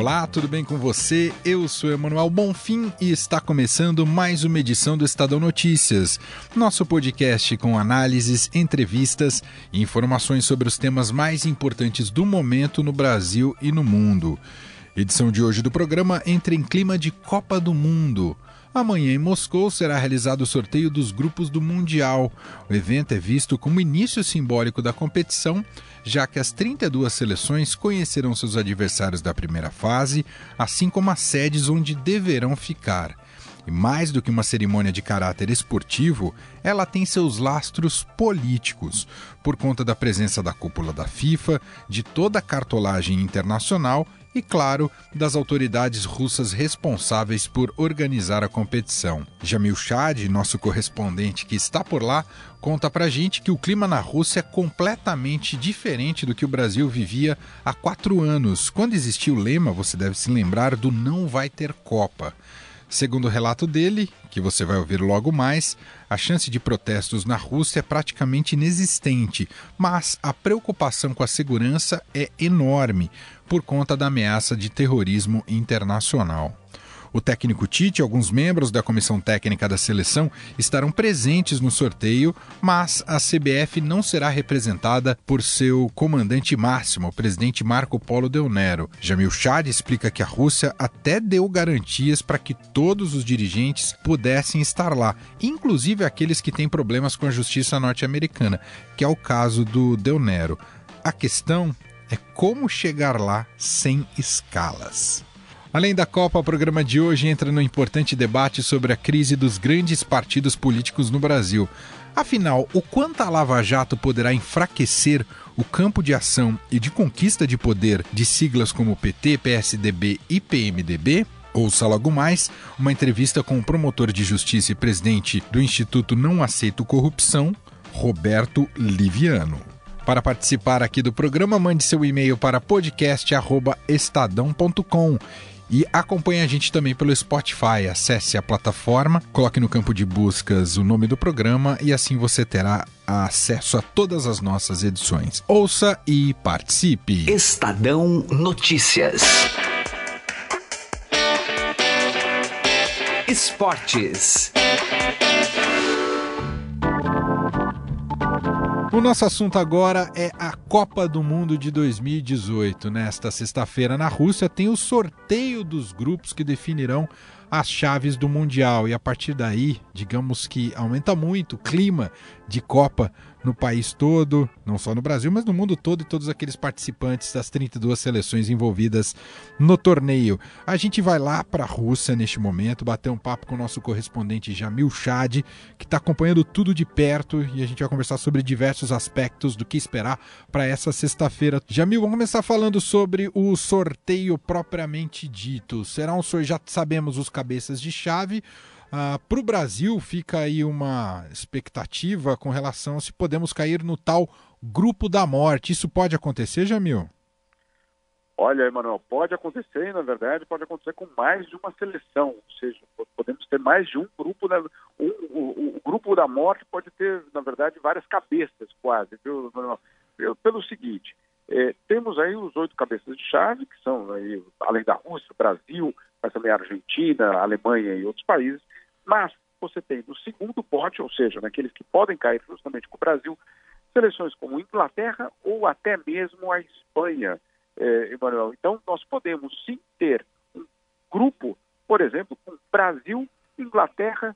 Olá, tudo bem com você? Eu sou Emanuel Bonfim e está começando mais uma edição do Estadão Notícias, nosso podcast com análises, entrevistas e informações sobre os temas mais importantes do momento no Brasil e no mundo. Edição de hoje do programa entra em clima de Copa do Mundo. Amanhã em Moscou será realizado o sorteio dos grupos do Mundial. O evento é visto como início simbólico da competição já que as 32 seleções conhecerão seus adversários da primeira fase, assim como as sedes onde deverão ficar. E mais do que uma cerimônia de caráter esportivo, ela tem seus lastros políticos, por conta da presença da cúpula da FIFA, de toda a cartolagem internacional e, claro, das autoridades russas responsáveis por organizar a competição. Jamil Chad, nosso correspondente que está por lá, conta pra gente que o clima na Rússia é completamente diferente do que o Brasil vivia há quatro anos. Quando existiu o lema, você deve se lembrar do não vai ter Copa. Segundo o relato dele, que você vai ouvir logo mais, a chance de protestos na Rússia é praticamente inexistente, mas a preocupação com a segurança é enorme por conta da ameaça de terrorismo internacional. O técnico Tite e alguns membros da comissão técnica da seleção estarão presentes no sorteio, mas a CBF não será representada por seu comandante máximo, o presidente Marco Polo Del Nero. Jamil Chad explica que a Rússia até deu garantias para que todos os dirigentes pudessem estar lá, inclusive aqueles que têm problemas com a justiça norte-americana, que é o caso do Del Nero. A questão é como chegar lá sem escalas. Além da Copa, o programa de hoje entra no importante debate sobre a crise dos grandes partidos políticos no Brasil. Afinal, o quanto a Lava Jato poderá enfraquecer o campo de ação e de conquista de poder de siglas como PT, PSDB e PMDB? Ouça logo mais uma entrevista com o promotor de justiça e presidente do Instituto Não Aceito Corrupção, Roberto Liviano. Para participar aqui do programa, mande seu e-mail para podcast@estadão.com e acompanhe a gente também pelo Spotify. Acesse a plataforma, coloque no campo de buscas o nome do programa e assim você terá acesso a todas as nossas edições. Ouça e participe. Estadão Notícias. Esportes. O nosso assunto agora é a Copa do Mundo de 2018. Nesta sexta-feira, na Rússia, tem o sorteio dos grupos que definirão as chaves do Mundial. E a partir daí, digamos que aumenta muito o clima de Copa no país todo, não só no Brasil, mas no mundo todo e todos aqueles participantes das 32 seleções envolvidas no torneio. A gente vai lá para a Rússia neste momento, bater um papo com o nosso correspondente Jamil Chad, que está acompanhando tudo de perto e a gente vai conversar sobre diversos aspectos do que esperar para essa sexta-feira. Jamil, vamos começar falando sobre o sorteio propriamente dito. Será um sorteio, já sabemos os cabeças de chave. Ah, Para o Brasil, fica aí uma expectativa com relação a se podemos cair no tal grupo da morte. Isso pode acontecer, Jamil? Olha, Emanuel, pode acontecer, na verdade, pode acontecer com mais de uma seleção, ou seja, podemos ter mais de um grupo, né? grupo da morte pode ter, na verdade, várias cabeças quase, viu? Pelo seguinte, é, temos aí os oito cabeças de chave, que são aí, além da Rússia, Brasil, mas também a Argentina, a Alemanha e outros países, mas você tem no segundo pote, ou seja, naqueles que podem cair justamente com o Brasil, seleções como Inglaterra ou até mesmo a Espanha, eh, Emanuel. Então, nós podemos sim ter um grupo, por exemplo, com Brasil, Inglaterra,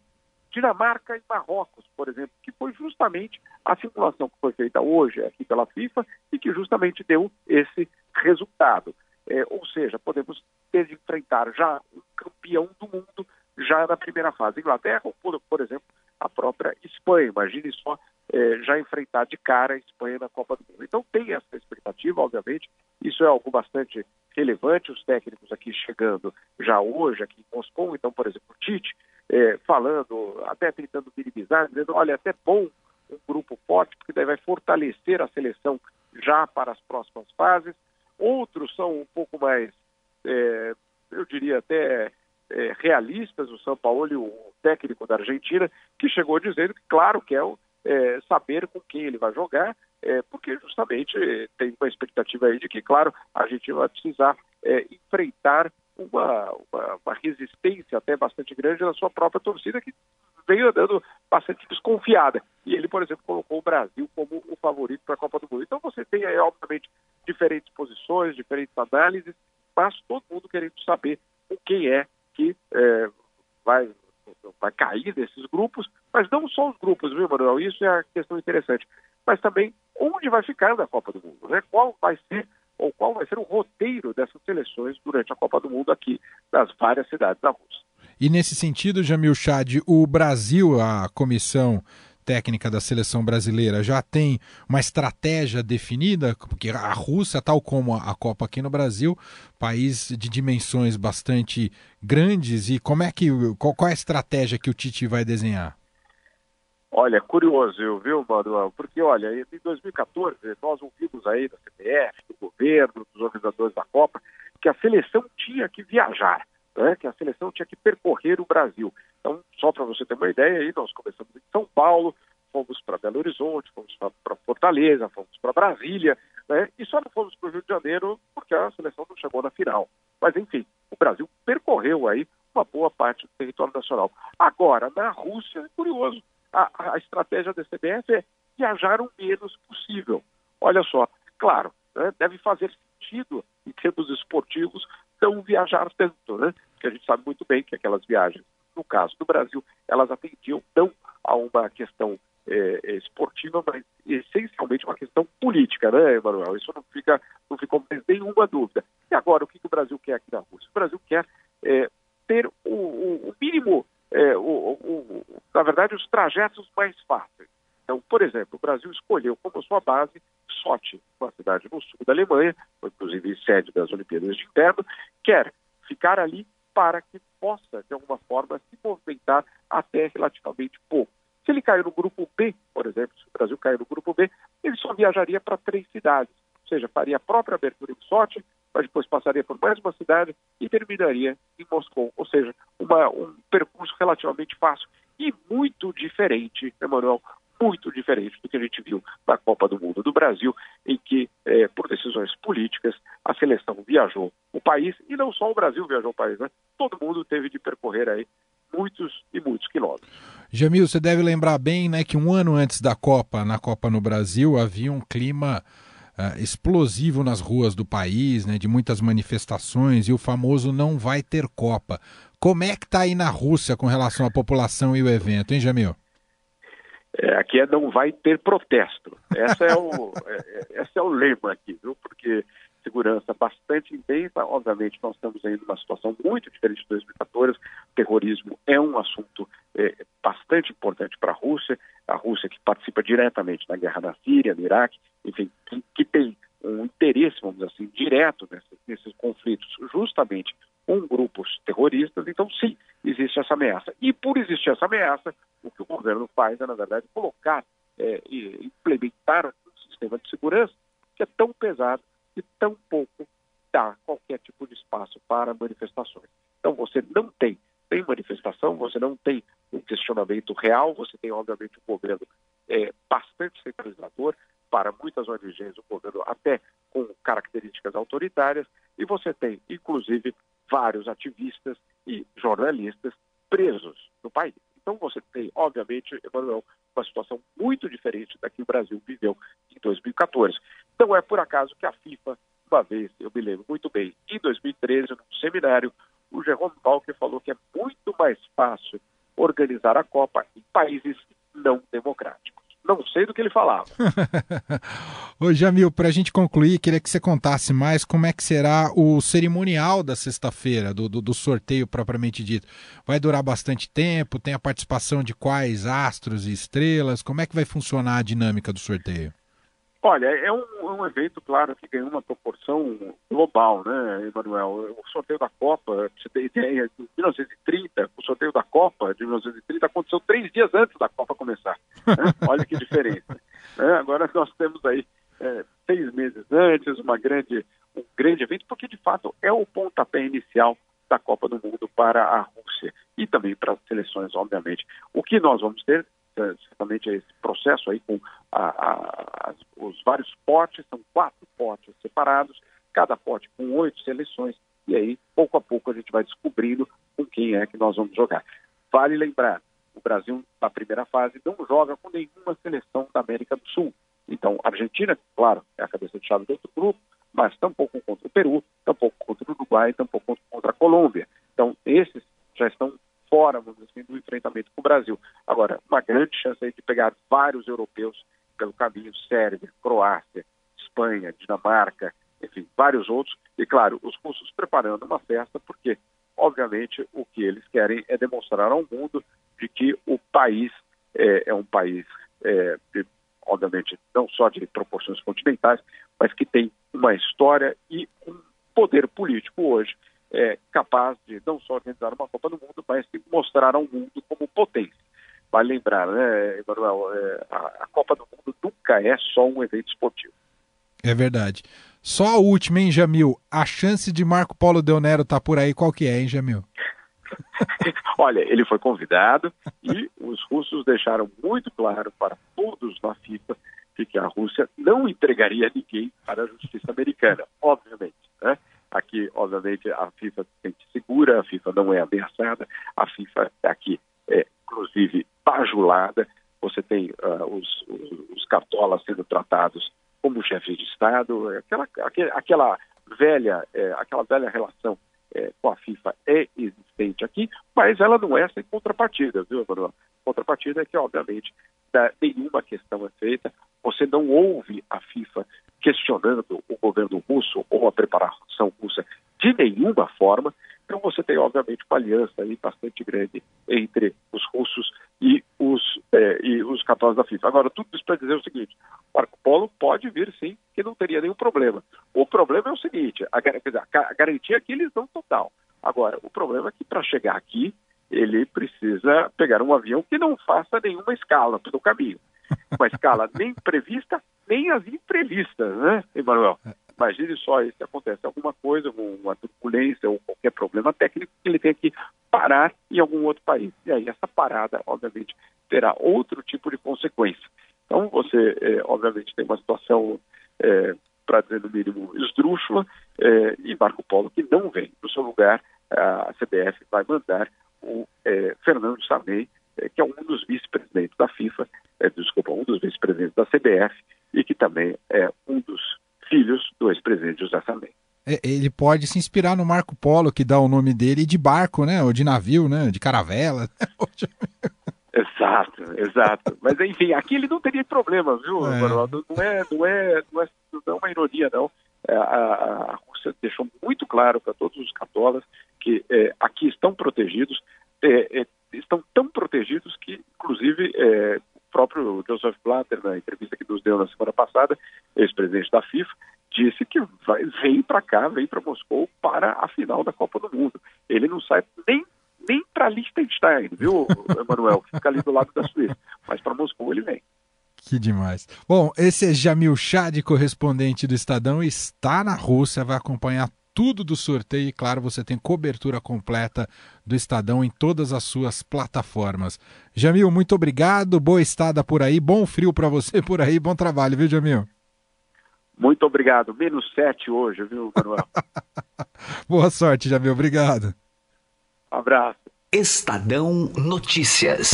Dinamarca e Marrocos, por exemplo, que foi justamente a simulação que foi feita hoje aqui pela FIFA e que justamente deu esse resultado. É, ou seja, podemos enfrentar já um campeão do mundo já na primeira fase. Inglaterra, ou por, por exemplo, a própria Espanha. Imagine só é, já enfrentar de cara a Espanha na Copa do Mundo. Então tem essa expectativa, obviamente. Isso é algo bastante relevante. Os técnicos aqui chegando já hoje, aqui em Moscou. Então, por exemplo, o Tite é, falando, até tentando minimizar, dizendo: olha, é até bom um grupo forte, porque daí vai fortalecer a seleção já para as próximas fases. Outros são um pouco mais, é, eu diria até é, realistas. O São Paulo, o técnico da Argentina, que chegou dizendo que, claro, quer é, saber com quem ele vai jogar, é, porque justamente tem uma expectativa aí de que, claro, a Argentina vai precisar é, enfrentar uma, uma, uma, resistência até bastante grande na sua própria torcida, que veio andando bastante desconfiada. E ele, por exemplo, colocou o Brasil como o favorito para a Copa do Mundo. Então você tem aí, obviamente, diferentes posições, diferentes análises, mas todo mundo querendo saber o quem é que é, vai, vai cair desses grupos, mas não só os grupos, viu, Manuel? Isso é a questão interessante. Mas também onde vai ficar na Copa do Mundo, né? Qual vai ser ou qual vai ser o roteiro dessas seleções durante a Copa do Mundo aqui nas várias cidades da Rússia. E nesse sentido, Jamil Chad, o Brasil, a comissão técnica da seleção brasileira já tem uma estratégia definida, porque a Rússia, tal como a Copa aqui no Brasil, país de dimensões bastante grandes, e como é que qual, qual é a estratégia que o Tite vai desenhar? Olha, curioso, viu, Manuel? Porque, olha, em 2014, nós ouvimos aí da CBF, do governo, dos organizadores da Copa, que a seleção tinha que viajar, né? que a seleção tinha que percorrer o Brasil. Então, só para você ter uma ideia, aí nós começamos em São Paulo, fomos para Belo Horizonte, fomos para Fortaleza, fomos para Brasília, né? e só não fomos para o Rio de Janeiro porque a seleção não chegou na final. Mas, enfim, o Brasil percorreu aí uma boa parte do território nacional. Agora, na Rússia, é curioso, a, a estratégia da CBF é viajar o menos possível. Olha só, claro, né, deve fazer sentido em termos esportivos não viajar tanto, né? Porque a gente sabe muito bem que aquelas viagens, no caso do Brasil, elas atendiam não a uma questão é, esportiva, mas essencialmente uma questão política, né, Emanuel? Isso não fica, não mais nenhuma dúvida. E agora, o que, que o Brasil quer aqui na Rússia? O Brasil quer é, ter o, o, o mínimo é, o, o, na verdade, os trajetos mais fáceis. Então, por exemplo, o Brasil escolheu como sua base Sochi, uma cidade no sul da Alemanha, inclusive sede das Olimpíadas de Inverno, quer ficar ali para que possa, de alguma forma, se movimentar até relativamente pouco. Se ele cair no grupo B, por exemplo, se o Brasil cair no grupo B, ele só viajaria para três cidades, ou seja, faria a própria abertura em Sochi, mas depois passaria por mais uma cidade e terminaria em Moscou. Ou seja, uma, um percurso relativamente fácil e muito diferente, Emanuel, muito diferente do que a gente viu na Copa do Mundo do Brasil, em que, é, por decisões políticas, a seleção viajou o país, e não só o Brasil viajou o país, né? Todo mundo teve de percorrer aí muitos e muitos quilômetros. Jamil, você deve lembrar bem né, que um ano antes da Copa, na Copa no Brasil, havia um clima uh, explosivo nas ruas do país, né, de muitas manifestações, e o famoso não vai ter Copa. Como é que está aí na Rússia com relação à população e o evento, hein, Jamil? É, aqui é não vai ter protesto. Essa é o, é, é, esse é o lema aqui, viu? Porque segurança bastante intensa. Obviamente, nós estamos aí numa situação muito diferente de 2014. O terrorismo é um assunto é, bastante importante para a Rússia. A Rússia que participa diretamente na guerra na Síria, no Iraque, enfim, que, que tem um interesse, vamos dizer assim, direto nesses, nesses conflitos, justamente com grupos terroristas. Então, sim, existe essa ameaça. E por existir essa ameaça, o governo faz é, na verdade, colocar é, e implementar um sistema de segurança que é tão pesado e tão pouco dá qualquer tipo de espaço para manifestações. Então, você não tem tem manifestação, você não tem um questionamento real, você tem, obviamente, um governo é, bastante centralizador, para muitas ONGs, o governo até com características autoritárias, e você tem, inclusive, vários ativistas e jornalistas presos no país. Então você tem, obviamente, Emanuel, uma situação muito diferente da que o Brasil viveu em 2014. Não é por acaso que a FIFA, uma vez, eu me lembro muito bem, em 2013, num seminário, o Jerome Walker falou que é muito mais fácil organizar a Copa em países não democráticos. Não sei do que ele falava. Ô Jamil, para a gente concluir, queria que você contasse mais como é que será o cerimonial da sexta-feira, do, do, do, sorteio propriamente dito. Vai durar bastante tempo? Tem a participação de quais astros e estrelas? Como é que vai funcionar a dinâmica do sorteio? Olha, é um, é um, evento, claro, que ganhou uma proporção global, né, Emanuel? O sorteio da Copa, você tem ideia, de 1930, o sorteio da Copa de 1930 aconteceu três dias antes da Copa começar. Né? Olha que diferença. É, agora nós temos aí é, seis meses antes, uma grande, um grande evento, porque de fato é o pontapé inicial da Copa do Mundo para a Rússia e também para as seleções, obviamente. O que nós vamos ter é, certamente é esse processo aí com a, a, os vários potes, são quatro potes separados, cada pote com oito seleções, e aí, pouco a pouco, a gente vai descobrindo com quem é que nós vamos jogar. Vale lembrar, o Brasil, na primeira fase, não joga com nenhuma seleção da América do Sul. Então, a Argentina, claro, é a cabeça de chave do outro grupo, mas tampouco contra o Peru, tampouco contra o Uruguai, tampouco contra a Colômbia. Então, esses já estão fora, vamos dizer assim, do enfrentamento com o Brasil. Agora, uma grande chance aí de pegar vários europeus pelo caminho, Sérvia, Croácia, Espanha, Dinamarca, enfim, vários outros. E, claro, os russos preparando uma festa, porque, obviamente, o que eles querem é demonstrar ao mundo de que o país é, é um país, é, de, obviamente, não só de proporções continentais, mas que tem uma história e um poder político hoje é, capaz de não só organizar uma Copa do Mundo, mas de mostrar ao mundo como potência. Vale lembrar, né, Emanuel, é, a, a Copa do Mundo nunca é só um evento esportivo. É verdade. Só a última, hein, Jamil? A chance de Marco Polo Del Nero estar tá por aí, qual que é, hein, Jamil? Olha, ele foi convidado e os russos deixaram muito claro para todos na FIFA de que a Rússia não entregaria ninguém para a justiça americana, obviamente. Né? Aqui, obviamente, a FIFA se sente segura, a FIFA não é ameaçada, a FIFA aqui é, inclusive, bajulada. Você tem uh, os, os, cartolas sendo tratados como chefes de Estado, aquela, aquela velha, é, aquela velha relação é, com a FIFA é existente aqui, mas ela não é sem contrapartida, viu, Bruno? Contrapartida é que, obviamente, nenhuma questão é feita, você não ouve a FIFA questionando o governo russo ou a preparação russa de nenhuma forma. Então você tem, obviamente, uma aliança aí bastante grande entre os russos os, é, e os católicos da FIFA. Agora, tudo isso para dizer o seguinte, Marco Polo pode vir sim, que não teria nenhum problema. O problema é o seguinte, a, a garantia que eles dão total. Agora, o problema é que para chegar aqui, ele precisa pegar um avião que não faça nenhuma escala pelo caminho. Uma escala nem prevista, nem as imprevistas, né, Emanuel? Imagine só se acontece alguma coisa, uma turbulência ou qualquer problema técnico, que ele tem que parar em algum outro país. E aí essa parada, obviamente, terá outro tipo de consequência. Então você, é, obviamente, tem uma situação, é, para dizer no mínimo, esdrúxula, é, e Marco Polo que não vem. No seu lugar, a CBF vai mandar o é, Fernando Sarney, é, que é um dos vice-presidentes da FIFA, é, desculpa, um dos vice-presidentes da CBF, e que também é um dos filhos do ex-presidente José Sarney. É, ele pode se inspirar no Marco Polo, que dá o nome dele de barco, né? Ou de navio, né? De caravela. exato, exato. Mas enfim, aqui ele não teria problema, viu, é. Não, é, não, é, não, é, não é uma ironia, não. É, a, a, Rússia deixou muito claro para todos os católicos que é, aqui estão protegidos, é, é, estão tão protegidos que, inclusive, o próprio Joseph Blatter, na entrevista que nos deu na semana passada, ex-presidente da FIFA, disse que vai, vem para cá, vem para Moscou para a final da Copa do Mundo. Ele não sai nem nem para Liechtenstein, viu, Emanuel, fica ali do lado da Suíça, mas para Moscou ele vem. Que demais. Bom, esse é Jamil Chad, correspondente do Estadão, está na Rússia, vai acompanhar tudo do sorteio e, claro, você tem cobertura completa do Estadão em todas as suas plataformas. Jamil, muito obrigado, boa estada por aí, bom frio para você por aí, bom trabalho, viu, Jamil? Muito obrigado. Menos sete hoje, viu, Manuel? boa sorte, Jamil, obrigado. Um abraço. Estadão Notícias.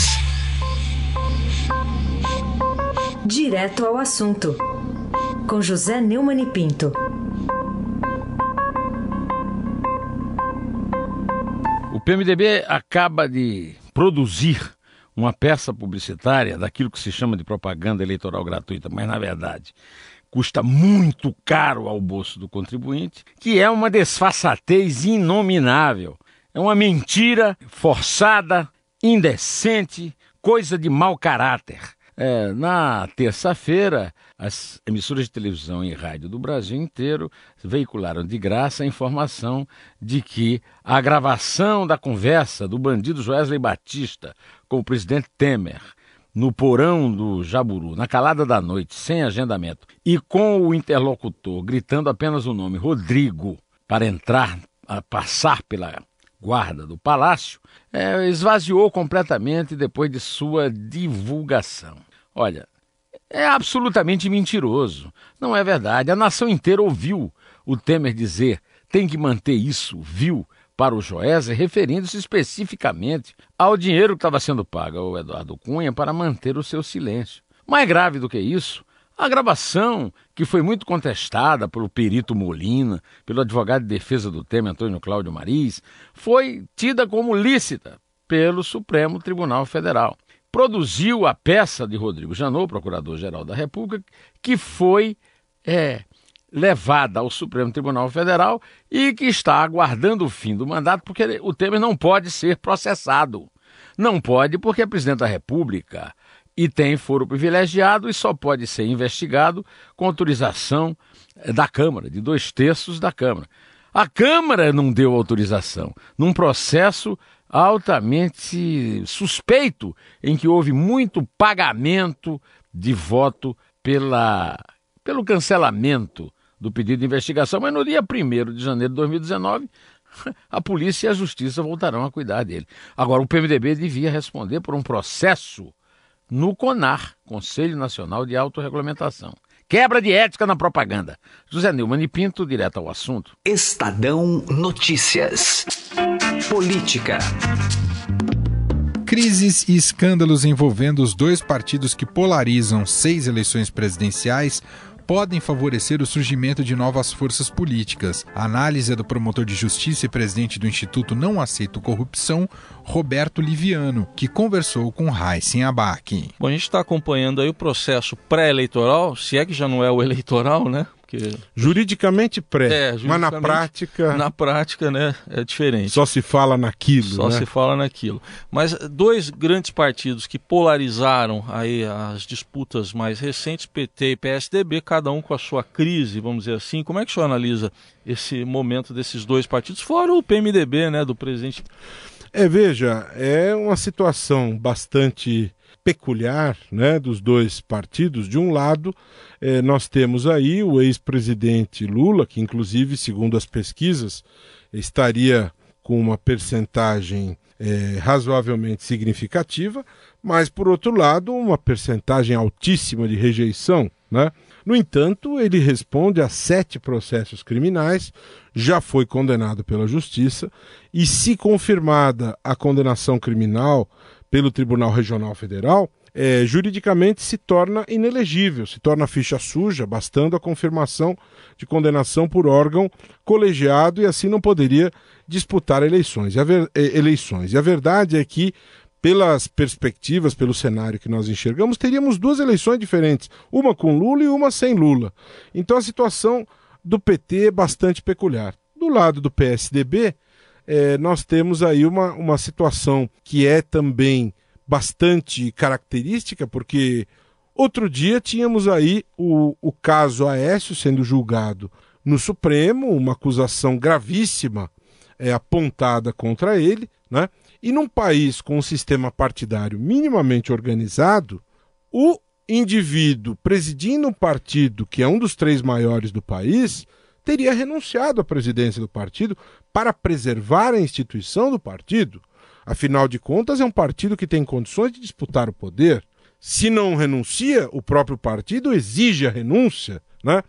Direto ao assunto. Com José Neumann e Pinto. O PMDB acaba de produzir uma peça publicitária daquilo que se chama de propaganda eleitoral gratuita, mas na verdade custa muito caro ao bolso do contribuinte, que é uma desfaçatez inominável. É uma mentira forçada, indecente, coisa de mau caráter. É, na terça-feira, as emissoras de televisão e rádio do Brasil inteiro veicularam de graça a informação de que a gravação da conversa do bandido Wesley Batista com o presidente Temer no porão do Jaburu, na calada da noite, sem agendamento, e com o interlocutor gritando apenas o nome Rodrigo para entrar, a passar pela guarda do palácio, é, esvaziou completamente depois de sua divulgação. Olha, é absolutamente mentiroso. Não é verdade. A nação inteira ouviu o Temer dizer tem que manter isso, viu, para o Joesley, referindo-se especificamente ao dinheiro que estava sendo pago ao Eduardo Cunha para manter o seu silêncio. Mais grave do que isso, a gravação, que foi muito contestada pelo perito Molina, pelo advogado de defesa do Temer, Antônio Cláudio Maris, foi tida como lícita pelo Supremo Tribunal Federal. Produziu a peça de Rodrigo Janot, procurador-geral da República, que foi é, levada ao Supremo Tribunal Federal e que está aguardando o fim do mandato, porque o Temer não pode ser processado. Não pode, porque é presidente da República e tem foro privilegiado e só pode ser investigado com autorização eh, da Câmara, de dois terços da Câmara. A Câmara não deu autorização num processo altamente suspeito em que houve muito pagamento de voto pela, pelo cancelamento do pedido de investigação, mas no dia 1 de janeiro de 2019, a polícia e a justiça voltarão a cuidar dele. Agora, o PMDB devia responder por um processo no CONAR, Conselho Nacional de Autorregulamentação. Quebra de ética na propaganda. José Neumann e Pinto, direto ao assunto. Estadão Notícias. Política. Crises e escândalos envolvendo os dois partidos que polarizam seis eleições presidenciais podem favorecer o surgimento de novas forças políticas. A análise é do promotor de justiça e presidente do Instituto Não Aceito Corrupção, Roberto Liviano, que conversou com Raíssen Abac. Bom, a gente está acompanhando aí o processo pré-eleitoral, se é que já não é o eleitoral, né? Porque... Juridicamente pré, é, juridicamente, mas na prática. Na prática, né, é diferente. Só se fala naquilo. Só né? se fala naquilo. Mas dois grandes partidos que polarizaram aí as disputas mais recentes, PT e PSDB, cada um com a sua crise, vamos dizer assim. Como é que o senhor analisa esse momento desses dois partidos, fora o PMDB, né, do presidente? É, veja, é uma situação bastante peculiar né, dos dois partidos. De um lado, eh, nós temos aí o ex-presidente Lula, que, inclusive, segundo as pesquisas, estaria com uma percentagem eh, razoavelmente significativa, mas, por outro lado, uma percentagem altíssima de rejeição. Né? No entanto, ele responde a sete processos criminais, já foi condenado pela Justiça, e, se confirmada a condenação criminal pelo Tribunal Regional Federal, é, juridicamente se torna inelegível, se torna ficha suja, bastando a confirmação de condenação por órgão colegiado e assim não poderia disputar eleições. E a, ver, é, eleições. E a verdade é que, pelas perspectivas, pelo cenário que nós enxergamos, teríamos duas eleições diferentes, uma com Lula e uma sem Lula. Então a situação do PT é bastante peculiar. Do lado do PSDB, é, nós temos aí uma, uma situação que é também bastante característica, porque outro dia tínhamos aí o, o caso Aécio sendo julgado no Supremo, uma acusação gravíssima é, apontada contra ele, né? E num país com um sistema partidário minimamente organizado, o indivíduo presidindo um partido que é um dos três maiores do país teria renunciado à presidência do partido para preservar a instituição do partido. Afinal de contas, é um partido que tem condições de disputar o poder. Se não renuncia, o próprio partido exige a renúncia. Né?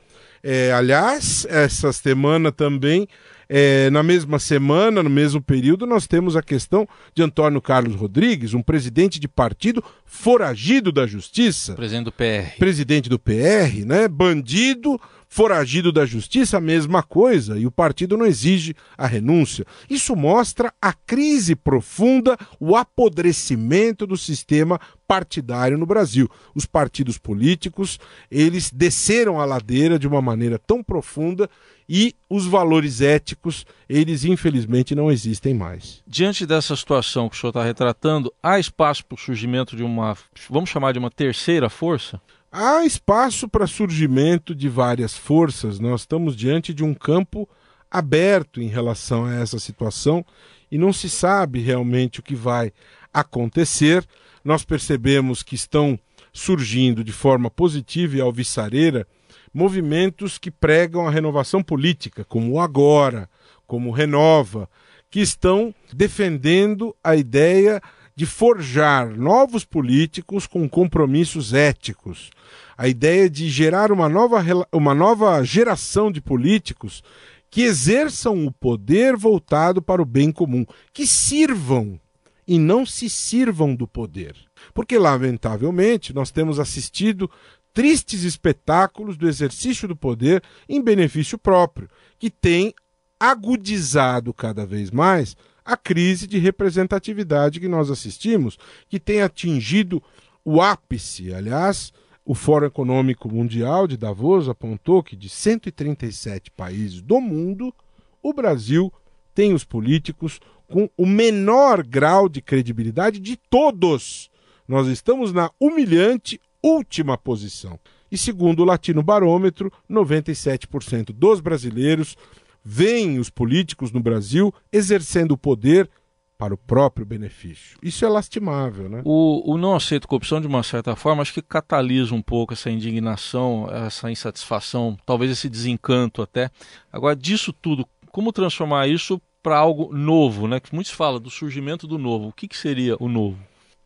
É, aliás, essa semana também, é, na mesma semana, no mesmo período, nós temos a questão de Antônio Carlos Rodrigues, um presidente de partido foragido da justiça. Presidente do PR. Presidente do PR, né? Bandido, Foragido da justiça, a mesma coisa, e o partido não exige a renúncia. Isso mostra a crise profunda, o apodrecimento do sistema partidário no Brasil. Os partidos políticos, eles desceram a ladeira de uma maneira tão profunda e os valores éticos, eles infelizmente não existem mais. Diante dessa situação que o senhor está retratando, há espaço para o surgimento de uma, vamos chamar de uma terceira força? Há espaço para surgimento de várias forças. Nós estamos diante de um campo aberto em relação a essa situação e não se sabe realmente o que vai acontecer. nós percebemos que estão surgindo de forma positiva e alvissareira movimentos que pregam a renovação política, como o Agora, como o Renova, que estão defendendo a ideia de forjar novos políticos com compromissos éticos. A ideia de gerar uma nova, uma nova geração de políticos que exerçam o poder voltado para o bem comum, que sirvam e não se sirvam do poder. Porque, lamentavelmente, nós temos assistido tristes espetáculos do exercício do poder em benefício próprio, que tem agudizado cada vez mais a crise de representatividade que nós assistimos, que tem atingido o ápice. Aliás, o Fórum Econômico Mundial de Davos apontou que de 137 países do mundo, o Brasil tem os políticos com o menor grau de credibilidade de todos. Nós estamos na humilhante última posição. E segundo o Latino Barômetro, 97% dos brasileiros veem os políticos no Brasil exercendo o poder para o próprio benefício. Isso é lastimável, né? O, o não aceito corrupção, de uma certa forma, acho que catalisa um pouco essa indignação, essa insatisfação, talvez esse desencanto até. Agora, disso tudo, como transformar isso para algo novo, né? Que muitos falam do surgimento do novo. O que, que seria o novo?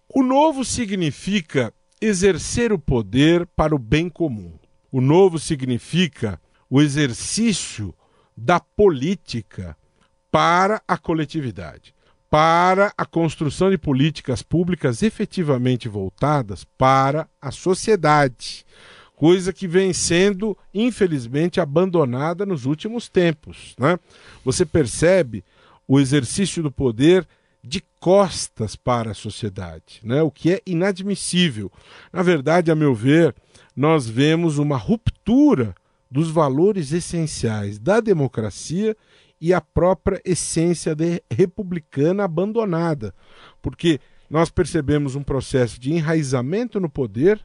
O novo significa exercer o poder para o bem comum. O novo significa o exercício da política para a coletividade, para a construção de políticas públicas efetivamente voltadas para a sociedade, coisa que vem sendo, infelizmente, abandonada nos últimos tempos. Né? Você percebe o exercício do poder de costas para a sociedade, né? o que é inadmissível. Na verdade, a meu ver, nós vemos uma ruptura dos valores essenciais da democracia e a própria essência republicana abandonada, porque nós percebemos um processo de enraizamento no poder,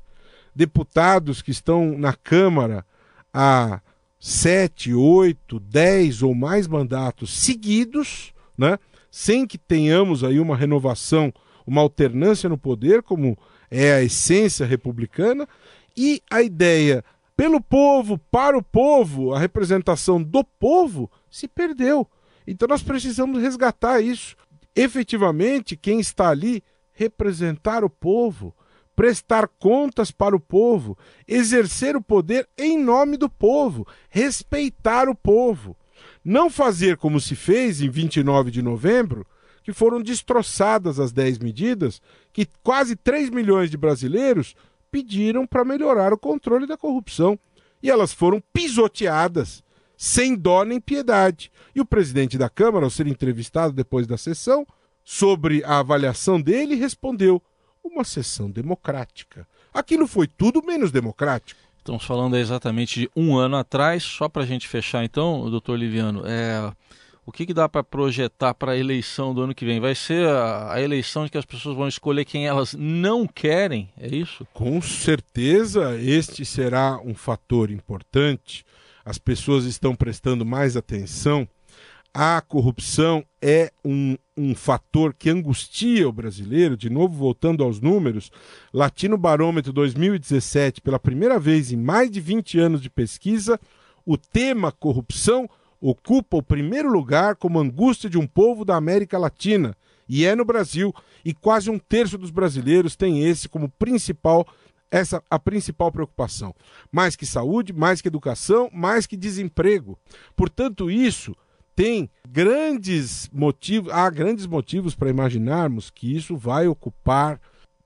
deputados que estão na Câmara há sete, oito, dez ou mais mandatos seguidos, né? Sem que tenhamos aí uma renovação, uma alternância no poder, como é a essência republicana, e a ideia pelo povo, para o povo, a representação do povo se perdeu. Então nós precisamos resgatar isso. Efetivamente, quem está ali representar o povo, prestar contas para o povo, exercer o poder em nome do povo, respeitar o povo. Não fazer como se fez em 29 de novembro, que foram destroçadas as 10 medidas que quase 3 milhões de brasileiros pediram para melhorar o controle da corrupção. E elas foram pisoteadas, sem dó nem piedade. E o presidente da Câmara, ao ser entrevistado depois da sessão, sobre a avaliação dele, respondeu: uma sessão democrática. Aquilo foi tudo menos democrático. Estamos falando exatamente de um ano atrás, só para a gente fechar então, doutor Liviano, é, o que, que dá para projetar para a eleição do ano que vem? Vai ser a, a, eleição em que as pessoas vão escolher quem elas não querem, é isso? Com certeza, este será um fator importante. As pessoas estão prestando mais atenção a corrupção é um, um fator que angustia o brasileiro, de novo voltando aos números, Latino Barômetro 2017, pela primeira vez em mais de 20 anos de pesquisa, o tema corrupção ocupa o primeiro lugar como angústia de um povo da América Latina, e é no Brasil, e quase um terço dos brasileiros tem esse como principal essa a principal preocupação. Mais que saúde, mais que educação, mais que desemprego. Portanto, isso tem grandes motivos, há grandes motivos para imaginarmos que isso vai ocupar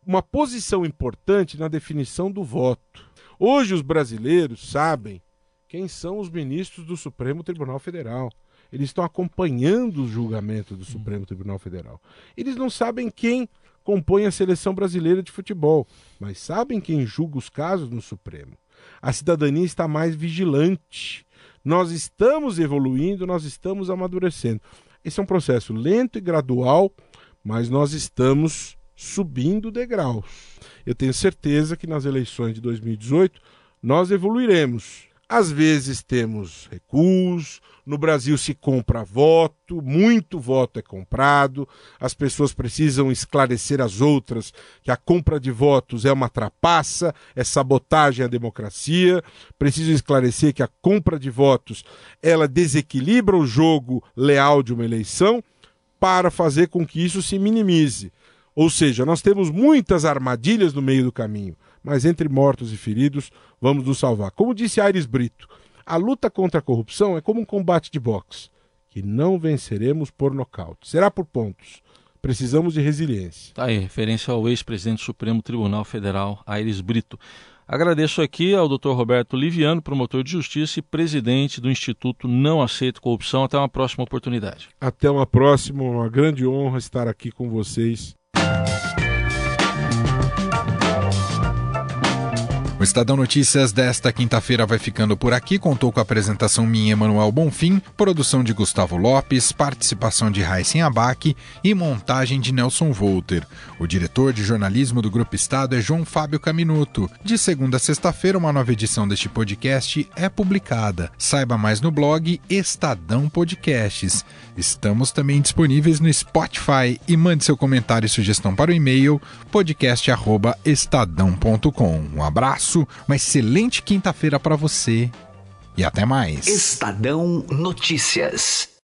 uma posição importante na definição do voto. Hoje os brasileiros sabem quem são os ministros do Supremo Tribunal Federal. Eles estão acompanhando o julgamento do Supremo Tribunal Federal. Eles não sabem quem compõe a seleção brasileira de futebol, mas sabem quem julga os casos no Supremo. A cidadania está mais vigilante nós estamos evoluindo, nós estamos amadurecendo. Esse é um processo lento e gradual, mas nós estamos subindo degraus. Eu tenho certeza que nas eleições de 2018 nós evoluiremos. Às vezes temos recuos, no Brasil se compra voto, muito voto é comprado, as pessoas precisam esclarecer às outras que a compra de votos é uma trapaça, é sabotagem à democracia, precisam esclarecer que a compra de votos ela desequilibra o jogo leal de uma eleição para fazer com que isso se minimize. Ou seja, nós temos muitas armadilhas no meio do caminho mas entre mortos e feridos, vamos nos salvar. Como disse Aires Brito, a luta contra a corrupção é como um combate de boxe, que não venceremos por nocaute. Será por pontos. Precisamos de resiliência. Tá aí, referência ao ex-presidente do Supremo Tribunal Federal, Aires Brito. Agradeço aqui ao Dr. Roberto Liviano, promotor de justiça e presidente do Instituto Não Aceito Corrupção. Até uma próxima oportunidade. Até uma próxima, uma grande honra estar aqui com vocês. O Estadão Notícias desta quinta-feira vai ficando por aqui. Contou com a apresentação minha, Emanuel Bonfim, produção de Gustavo Lopes, participação de Raíssen Abac e montagem de Nelson Volter. O diretor de jornalismo do Grupo Estado é João Fábio Caminuto. De segunda a sexta-feira, uma nova edição deste podcast é publicada. Saiba mais no blog Estadão Podcasts. Estamos também disponíveis no Spotify e mande seu comentário e sugestão para o e-mail podcast@estadão.com. Um uma excelente quinta-feira para você e até mais. Estadão Notícias.